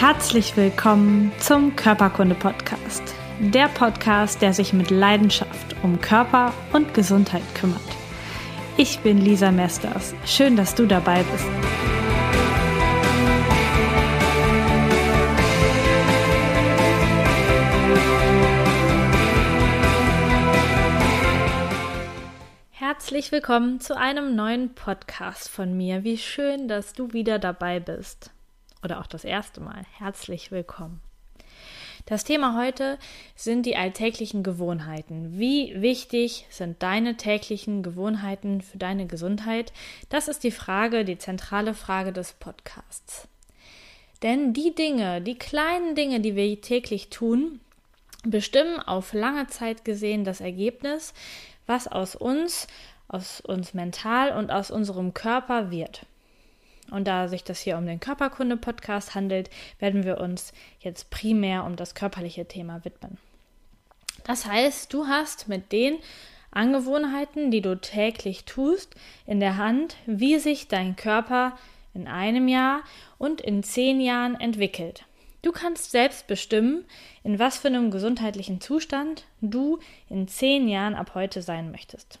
Herzlich willkommen zum Körperkunde-Podcast. Der Podcast, der sich mit Leidenschaft um Körper und Gesundheit kümmert. Ich bin Lisa Mesters. Schön, dass du dabei bist. Herzlich willkommen zu einem neuen Podcast von mir. Wie schön, dass du wieder dabei bist. Oder auch das erste Mal. Herzlich willkommen. Das Thema heute sind die alltäglichen Gewohnheiten. Wie wichtig sind deine täglichen Gewohnheiten für deine Gesundheit? Das ist die Frage, die zentrale Frage des Podcasts. Denn die Dinge, die kleinen Dinge, die wir täglich tun, bestimmen auf lange Zeit gesehen das Ergebnis, was aus uns aus uns mental und aus unserem Körper wird. Und da sich das hier um den Körperkunde-Podcast handelt, werden wir uns jetzt primär um das körperliche Thema widmen. Das heißt, du hast mit den Angewohnheiten, die du täglich tust, in der Hand, wie sich dein Körper in einem Jahr und in zehn Jahren entwickelt. Du kannst selbst bestimmen, in was für einem gesundheitlichen Zustand du in zehn Jahren ab heute sein möchtest.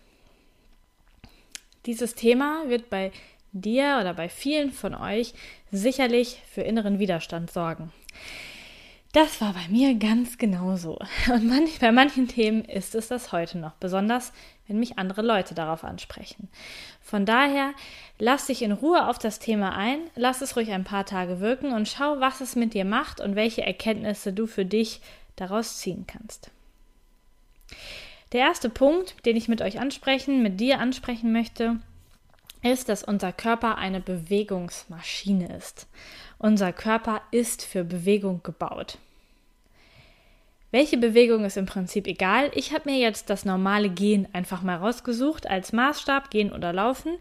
Dieses Thema wird bei dir oder bei vielen von euch sicherlich für inneren Widerstand sorgen. Das war bei mir ganz genauso. Und manch, bei manchen Themen ist es das heute noch, besonders wenn mich andere Leute darauf ansprechen. Von daher, lass dich in Ruhe auf das Thema ein, lass es ruhig ein paar Tage wirken und schau, was es mit dir macht und welche Erkenntnisse du für dich daraus ziehen kannst. Der erste Punkt, den ich mit euch ansprechen, mit dir ansprechen möchte, ist, dass unser Körper eine Bewegungsmaschine ist. Unser Körper ist für Bewegung gebaut. Welche Bewegung ist im Prinzip egal. Ich habe mir jetzt das normale Gehen einfach mal rausgesucht als Maßstab, Gehen oder Laufen.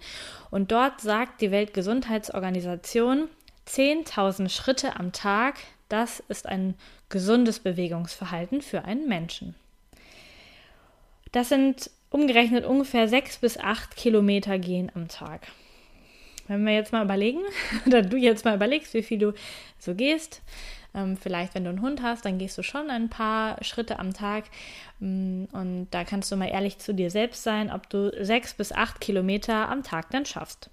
Und dort sagt die Weltgesundheitsorganisation 10.000 Schritte am Tag. Das ist ein gesundes Bewegungsverhalten für einen Menschen. Das sind umgerechnet ungefähr sechs bis acht Kilometer gehen am Tag. Wenn wir jetzt mal überlegen, oder du jetzt mal überlegst, wie viel du so gehst, ähm, vielleicht wenn du einen Hund hast, dann gehst du schon ein paar Schritte am Tag. Mm, und da kannst du mal ehrlich zu dir selbst sein, ob du sechs bis acht Kilometer am Tag dann schaffst.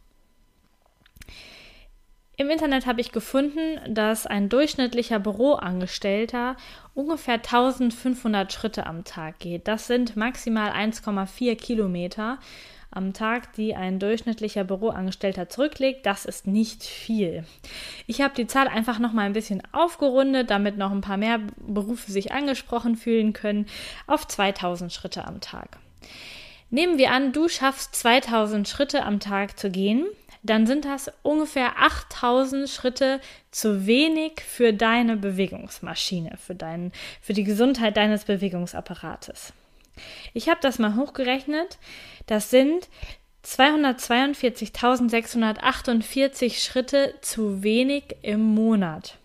Im Internet habe ich gefunden, dass ein durchschnittlicher Büroangestellter ungefähr 1500 Schritte am Tag geht. Das sind maximal 1,4 Kilometer am Tag, die ein durchschnittlicher Büroangestellter zurücklegt. Das ist nicht viel. Ich habe die Zahl einfach noch mal ein bisschen aufgerundet, damit noch ein paar mehr Berufe sich angesprochen fühlen können, auf 2000 Schritte am Tag. Nehmen wir an, du schaffst 2000 Schritte am Tag zu gehen dann sind das ungefähr 8000 Schritte zu wenig für deine Bewegungsmaschine, für, dein, für die Gesundheit deines Bewegungsapparates. Ich habe das mal hochgerechnet. Das sind 242.648 Schritte zu wenig im Monat.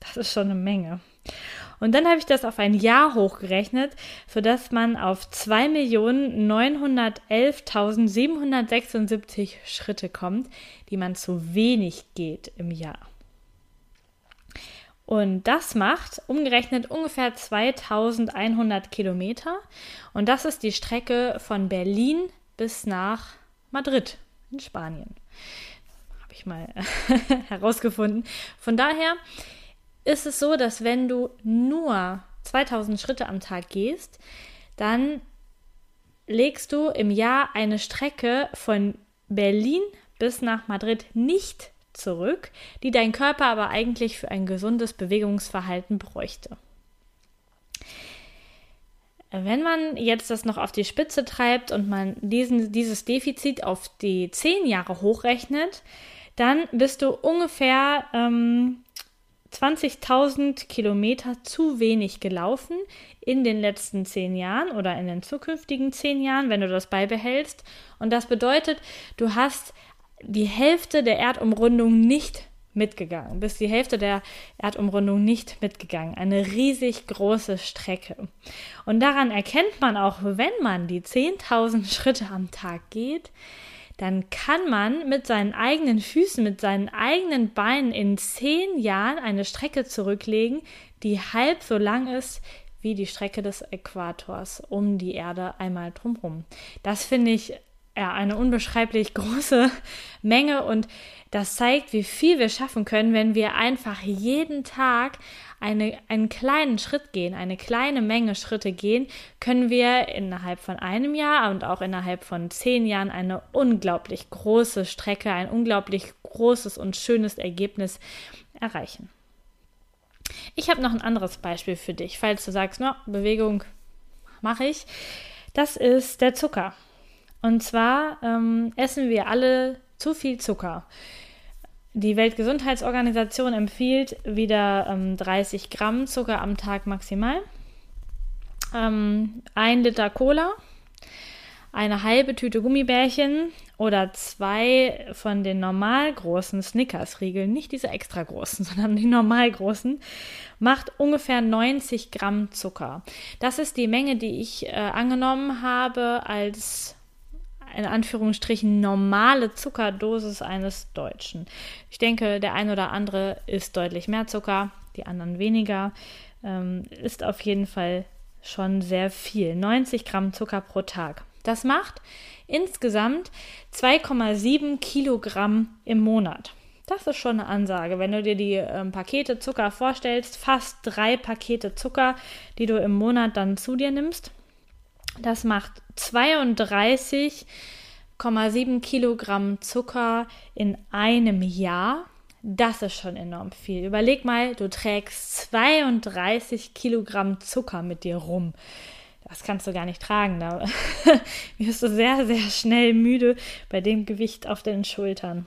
Das ist schon eine Menge. Und dann habe ich das auf ein Jahr hochgerechnet, sodass man auf 2.911.776 Schritte kommt, die man zu wenig geht im Jahr. Und das macht umgerechnet ungefähr 2100 Kilometer. Und das ist die Strecke von Berlin bis nach Madrid in Spanien. Habe ich mal herausgefunden. Von daher ist es so, dass wenn du nur 2000 Schritte am Tag gehst, dann legst du im Jahr eine Strecke von Berlin bis nach Madrid nicht zurück, die dein Körper aber eigentlich für ein gesundes Bewegungsverhalten bräuchte. Wenn man jetzt das noch auf die Spitze treibt und man diesen, dieses Defizit auf die zehn Jahre hochrechnet, dann bist du ungefähr ähm, 20.000 Kilometer zu wenig gelaufen in den letzten zehn Jahren oder in den zukünftigen zehn Jahren, wenn du das beibehältst. Und das bedeutet, du hast die Hälfte der Erdumrundung nicht mitgegangen, bist die Hälfte der Erdumrundung nicht mitgegangen. Eine riesig große Strecke. Und daran erkennt man auch, wenn man die 10.000 Schritte am Tag geht, dann kann man mit seinen eigenen Füßen, mit seinen eigenen Beinen in zehn Jahren eine Strecke zurücklegen, die halb so lang ist wie die Strecke des Äquators um die Erde einmal drumherum. Das finde ich ja, eine unbeschreiblich große Menge und das zeigt, wie viel wir schaffen können, wenn wir einfach jeden Tag eine, einen kleinen Schritt gehen, eine kleine Menge Schritte gehen, können wir innerhalb von einem Jahr und auch innerhalb von zehn Jahren eine unglaublich große Strecke, ein unglaublich großes und schönes Ergebnis erreichen. Ich habe noch ein anderes Beispiel für dich, falls du sagst, no, Bewegung mache ich. Das ist der Zucker. Und zwar ähm, essen wir alle zu viel Zucker. Die Weltgesundheitsorganisation empfiehlt wieder ähm, 30 Gramm Zucker am Tag maximal, ähm, ein Liter Cola, eine halbe Tüte Gummibärchen oder zwei von den normal großen Snickers-Riegeln, nicht diese extra großen, sondern die normal großen, macht ungefähr 90 Gramm Zucker. Das ist die Menge, die ich äh, angenommen habe als in Anführungsstrichen normale Zuckerdosis eines Deutschen. Ich denke, der ein oder andere isst deutlich mehr Zucker, die anderen weniger. Ähm, ist auf jeden Fall schon sehr viel. 90 Gramm Zucker pro Tag. Das macht insgesamt 2,7 Kilogramm im Monat. Das ist schon eine Ansage. Wenn du dir die ähm, Pakete Zucker vorstellst, fast drei Pakete Zucker, die du im Monat dann zu dir nimmst. Das macht 32,7 Kilogramm Zucker in einem Jahr. Das ist schon enorm viel. Überleg mal, du trägst 32 Kilogramm Zucker mit dir rum. Das kannst du gar nicht tragen. Da wirst du sehr, sehr schnell müde bei dem Gewicht auf den Schultern.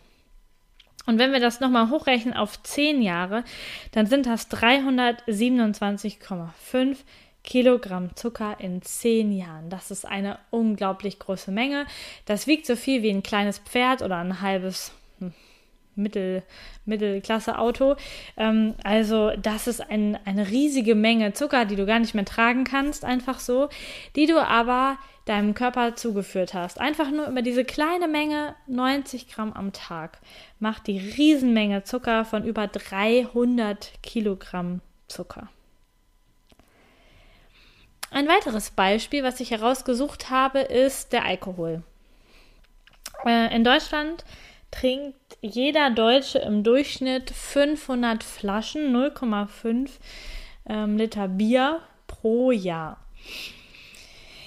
Und wenn wir das nochmal hochrechnen auf 10 Jahre, dann sind das 327,5 Kilogramm Zucker in zehn Jahren. Das ist eine unglaublich große Menge. Das wiegt so viel wie ein kleines Pferd oder ein halbes hm, Mittel, Mittelklasse-Auto. Ähm, also das ist ein, eine riesige Menge Zucker, die du gar nicht mehr tragen kannst, einfach so, die du aber deinem Körper zugeführt hast. Einfach nur über diese kleine Menge, 90 Gramm am Tag, macht die Riesenmenge Zucker von über 300 Kilogramm Zucker. Ein weiteres Beispiel, was ich herausgesucht habe, ist der Alkohol. Äh, in Deutschland trinkt jeder Deutsche im Durchschnitt 500 Flaschen, 0,5 ähm, Liter Bier pro Jahr.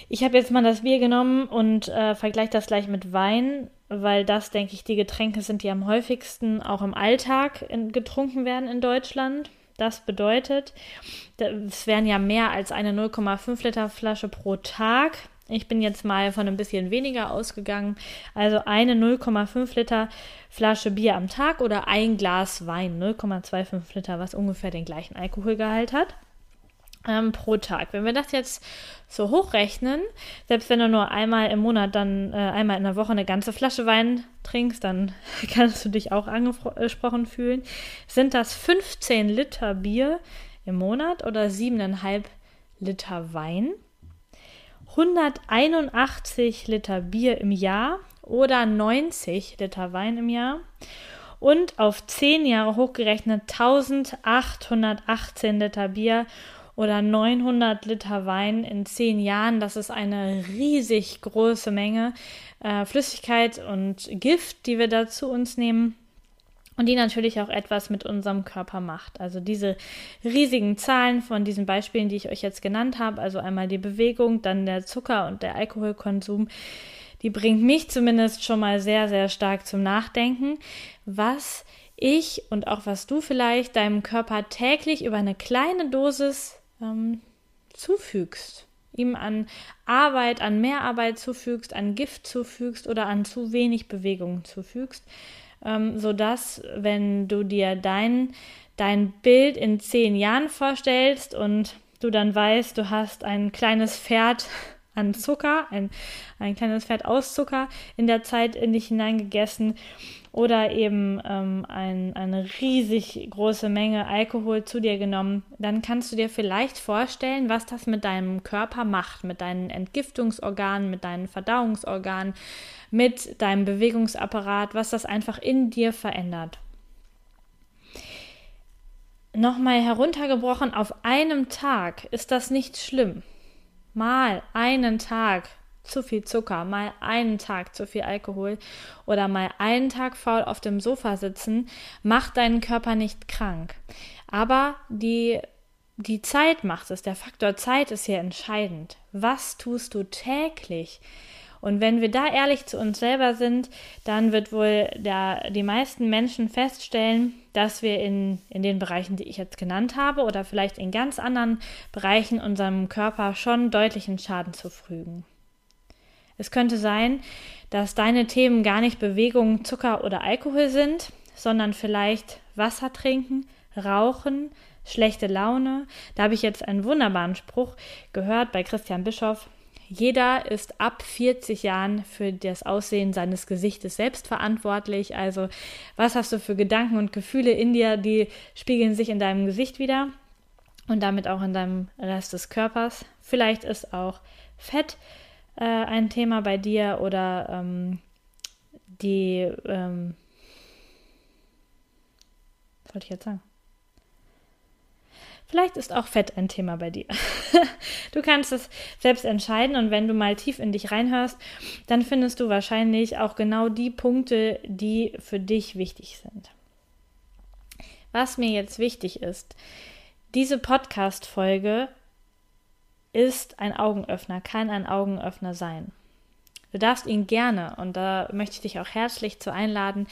Ich habe jetzt mal das Bier genommen und äh, vergleiche das gleich mit Wein, weil das, denke ich, die Getränke sind, die am häufigsten auch im Alltag in, getrunken werden in Deutschland. Das bedeutet, es wären ja mehr als eine 0,5 Liter Flasche pro Tag. Ich bin jetzt mal von ein bisschen weniger ausgegangen. Also eine 0,5 Liter Flasche Bier am Tag oder ein Glas Wein, 0,25 Liter, was ungefähr den gleichen Alkoholgehalt hat ähm, pro Tag. Wenn wir das jetzt so hochrechnen, selbst wenn du nur einmal im Monat, dann äh, einmal in der Woche eine ganze Flasche Wein trinkst, dann kannst du dich auch angesprochen fühlen. Sind das 15 Liter Bier im Monat oder 7,5 Liter Wein? 181 Liter Bier im Jahr oder 90 Liter Wein im Jahr und auf 10 Jahre hochgerechnet 1818 Liter Bier oder 900 Liter Wein in zehn Jahren. Das ist eine riesig große Menge äh, Flüssigkeit und Gift, die wir da zu uns nehmen und die natürlich auch etwas mit unserem Körper macht. Also diese riesigen Zahlen von diesen Beispielen, die ich euch jetzt genannt habe, also einmal die Bewegung, dann der Zucker und der Alkoholkonsum, die bringt mich zumindest schon mal sehr, sehr stark zum Nachdenken, was ich und auch was du vielleicht deinem Körper täglich über eine kleine Dosis ähm, zufügst, ihm an Arbeit, an Mehrarbeit zufügst, an Gift zufügst oder an zu wenig Bewegung zufügst, ähm, sodass, wenn du dir dein, dein Bild in zehn Jahren vorstellst und du dann weißt, du hast ein kleines Pferd an Zucker, ein, ein kleines Fett aus Zucker in der Zeit in dich hineingegessen oder eben ähm, ein, eine riesig große Menge Alkohol zu dir genommen, dann kannst du dir vielleicht vorstellen, was das mit deinem Körper macht, mit deinen Entgiftungsorganen, mit deinen Verdauungsorganen, mit deinem Bewegungsapparat, was das einfach in dir verändert. Nochmal heruntergebrochen auf einem Tag ist das nicht schlimm. Mal einen Tag zu viel Zucker, mal einen Tag zu viel Alkohol oder mal einen Tag faul auf dem Sofa sitzen, macht deinen Körper nicht krank. Aber die, die Zeit macht es, der Faktor Zeit ist hier entscheidend. Was tust du täglich? Und wenn wir da ehrlich zu uns selber sind, dann wird wohl der, die meisten Menschen feststellen, dass wir in, in den Bereichen, die ich jetzt genannt habe, oder vielleicht in ganz anderen Bereichen unserem Körper schon deutlichen Schaden zufügen. Es könnte sein, dass deine Themen gar nicht Bewegung, Zucker oder Alkohol sind, sondern vielleicht Wasser trinken, rauchen, schlechte Laune. Da habe ich jetzt einen wunderbaren Spruch gehört bei Christian Bischoff. Jeder ist ab 40 Jahren für das Aussehen seines Gesichtes selbst verantwortlich. Also, was hast du für Gedanken und Gefühle in dir, die spiegeln sich in deinem Gesicht wieder und damit auch in deinem Rest des Körpers. Vielleicht ist auch Fett äh, ein Thema bei dir oder ähm, die, ähm, was wollte ich jetzt sagen? Vielleicht ist auch Fett ein Thema bei dir. du kannst es selbst entscheiden und wenn du mal tief in dich reinhörst, dann findest du wahrscheinlich auch genau die Punkte, die für dich wichtig sind. Was mir jetzt wichtig ist, diese Podcast-Folge ist ein Augenöffner, kann ein Augenöffner sein. Du darfst ihn gerne, und da möchte ich dich auch herzlich zu einladen,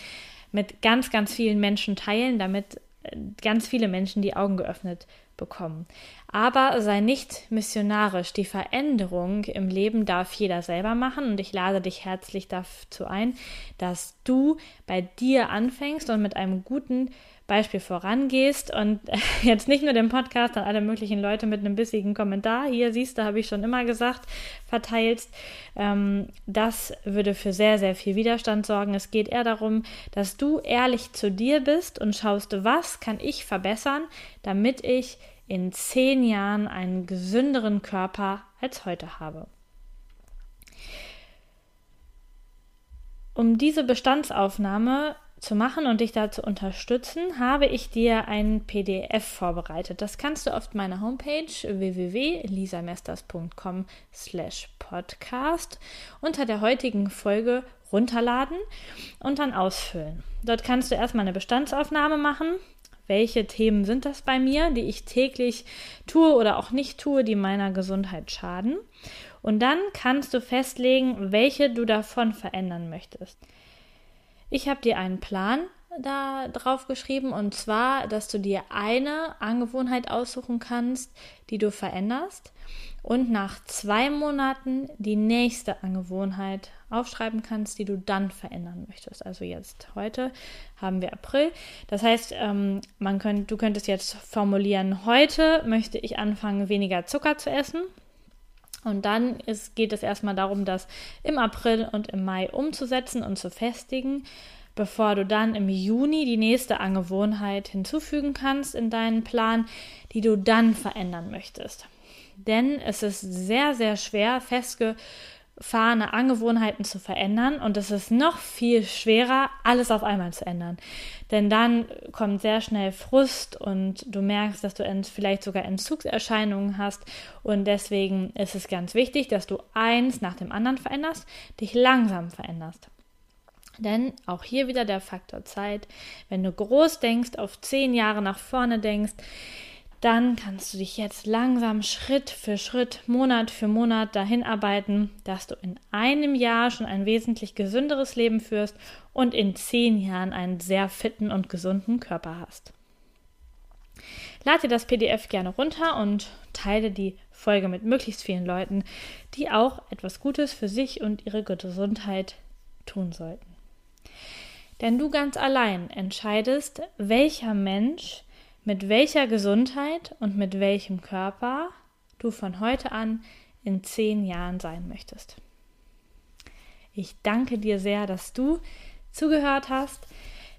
mit ganz, ganz vielen Menschen teilen, damit äh, ganz viele Menschen die Augen geöffnet bekommen. Aber sei nicht missionarisch. Die Veränderung im Leben darf jeder selber machen und ich lade dich herzlich dazu ein, dass du bei dir anfängst und mit einem guten Beispiel vorangehst und jetzt nicht nur den Podcast an alle möglichen Leute mit einem bissigen Kommentar, hier siehst du, habe ich schon immer gesagt, verteilst, ähm, das würde für sehr, sehr viel Widerstand sorgen. Es geht eher darum, dass du ehrlich zu dir bist und schaust, was kann ich verbessern, damit ich in zehn Jahren einen gesünderen Körper als heute habe. Um diese Bestandsaufnahme zu machen und dich da zu unterstützen, habe ich dir ein PDF vorbereitet. Das kannst du auf meiner Homepage www.lisamesters.com slash podcast unter der heutigen Folge runterladen und dann ausfüllen. Dort kannst du erstmal eine Bestandsaufnahme machen. Welche Themen sind das bei mir, die ich täglich tue oder auch nicht tue, die meiner Gesundheit schaden? Und dann kannst du festlegen, welche du davon verändern möchtest. Ich habe dir einen Plan da drauf geschrieben und zwar, dass du dir eine Angewohnheit aussuchen kannst, die du veränderst und nach zwei Monaten die nächste Angewohnheit aufschreiben kannst, die du dann verändern möchtest. Also jetzt heute haben wir April. Das heißt, ähm, man könnt, du könntest jetzt formulieren, heute möchte ich anfangen, weniger Zucker zu essen. Und dann ist, geht es erstmal darum, das im April und im Mai umzusetzen und zu festigen, bevor du dann im Juni die nächste Angewohnheit hinzufügen kannst in deinen Plan, die du dann verändern möchtest. Denn es ist sehr, sehr schwer, festge fahrende Angewohnheiten zu verändern und es ist noch viel schwerer, alles auf einmal zu ändern. Denn dann kommt sehr schnell Frust und du merkst, dass du vielleicht sogar Entzugserscheinungen hast und deswegen ist es ganz wichtig, dass du eins nach dem anderen veränderst, dich langsam veränderst. Denn auch hier wieder der Faktor Zeit. Wenn du groß denkst, auf zehn Jahre nach vorne denkst, dann kannst du dich jetzt langsam Schritt für Schritt, Monat für Monat dahin arbeiten, dass du in einem Jahr schon ein wesentlich gesünderes Leben führst und in zehn Jahren einen sehr fitten und gesunden Körper hast. Lade dir das PDF gerne runter und teile die Folge mit möglichst vielen Leuten, die auch etwas Gutes für sich und ihre Gesundheit tun sollten. Denn du ganz allein entscheidest, welcher Mensch mit welcher Gesundheit und mit welchem Körper du von heute an in zehn Jahren sein möchtest. Ich danke dir sehr, dass du zugehört hast,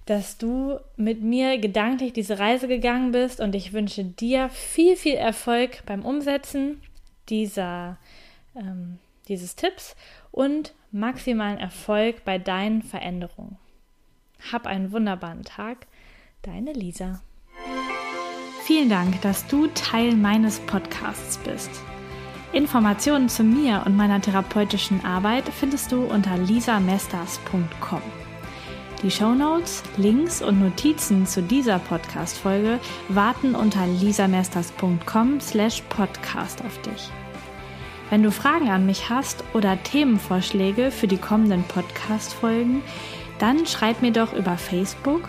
dass du mit mir gedanklich diese Reise gegangen bist und ich wünsche dir viel, viel Erfolg beim Umsetzen dieser, ähm, dieses Tipps und maximalen Erfolg bei deinen Veränderungen. Hab einen wunderbaren Tag, deine Lisa. Vielen Dank, dass du Teil meines Podcasts bist. Informationen zu mir und meiner therapeutischen Arbeit findest du unter lisamesters.com. Die Shownotes, Links und Notizen zu dieser Podcast-Folge warten unter lisamesters.com slash podcast auf dich. Wenn du Fragen an mich hast oder Themenvorschläge für die kommenden Podcast-Folgen, dann schreib mir doch über Facebook